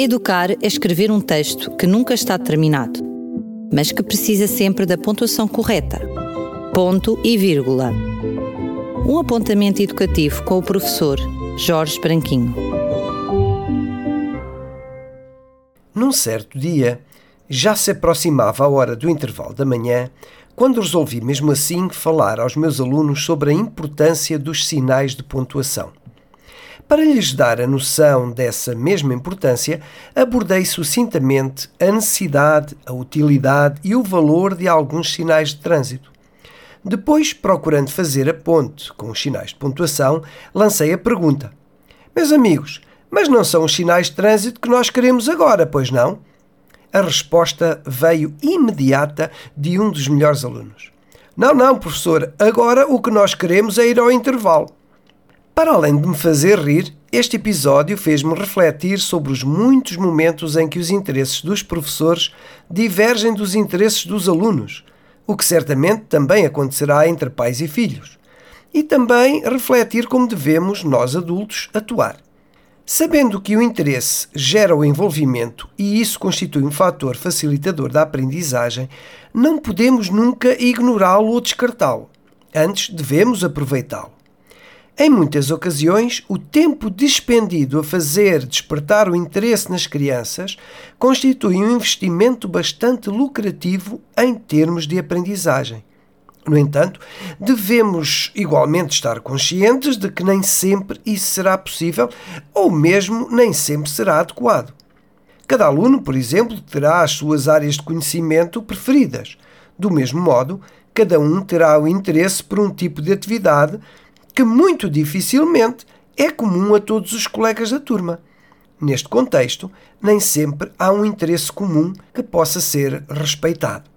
Educar é escrever um texto que nunca está terminado, mas que precisa sempre da pontuação correta. Ponto e vírgula. Um apontamento educativo com o professor Jorge Branquinho. Num certo dia, já se aproximava a hora do intervalo da manhã, quando resolvi mesmo assim falar aos meus alunos sobre a importância dos sinais de pontuação. Para lhes dar a noção dessa mesma importância, abordei sucintamente a necessidade, a utilidade e o valor de alguns sinais de trânsito. Depois, procurando fazer a ponte com os sinais de pontuação, lancei a pergunta: Meus amigos, mas não são os sinais de trânsito que nós queremos agora, pois não? A resposta veio imediata de um dos melhores alunos. Não, não, professor, agora o que nós queremos é ir ao intervalo. Para além de me fazer rir, este episódio fez-me refletir sobre os muitos momentos em que os interesses dos professores divergem dos interesses dos alunos, o que certamente também acontecerá entre pais e filhos. E também refletir como devemos, nós adultos, atuar. Sabendo que o interesse gera o envolvimento e isso constitui um fator facilitador da aprendizagem, não podemos nunca ignorá-lo ou descartá-lo. Antes, devemos aproveitá-lo. Em muitas ocasiões, o tempo despendido a fazer despertar o interesse nas crianças constitui um investimento bastante lucrativo em termos de aprendizagem. No entanto, devemos igualmente estar conscientes de que nem sempre isso será possível ou mesmo nem sempre será adequado. Cada aluno, por exemplo, terá as suas áreas de conhecimento preferidas. Do mesmo modo, cada um terá o interesse por um tipo de atividade que muito dificilmente é comum a todos os colegas da turma. Neste contexto, nem sempre há um interesse comum que possa ser respeitado.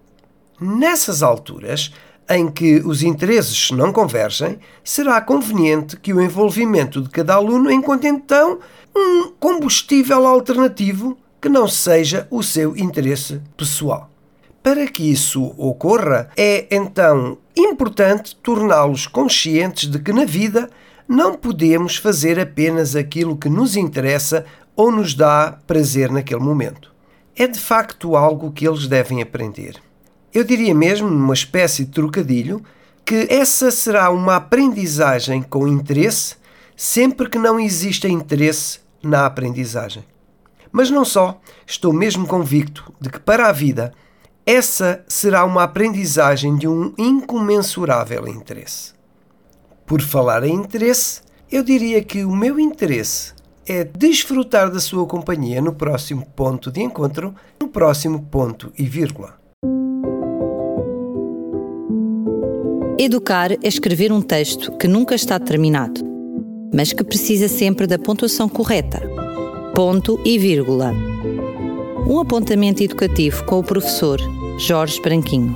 Nessas alturas, em que os interesses não convergem, será conveniente que o envolvimento de cada aluno encontre então um combustível alternativo que não seja o seu interesse pessoal. Para que isso ocorra, é então importante torná-los conscientes de que na vida não podemos fazer apenas aquilo que nos interessa ou nos dá prazer naquele momento. É de facto algo que eles devem aprender. Eu diria mesmo, numa espécie de trocadilho, que essa será uma aprendizagem com interesse sempre que não exista interesse na aprendizagem. Mas não só, estou mesmo convicto de que para a vida essa será uma aprendizagem de um incomensurável interesse. Por falar em interesse, eu diria que o meu interesse é desfrutar da sua companhia no próximo ponto de encontro, no próximo ponto e vírgula. Educar é escrever um texto que nunca está terminado, mas que precisa sempre da pontuação correta. Ponto e vírgula. Um apontamento educativo com o professor Jorge Branquinho.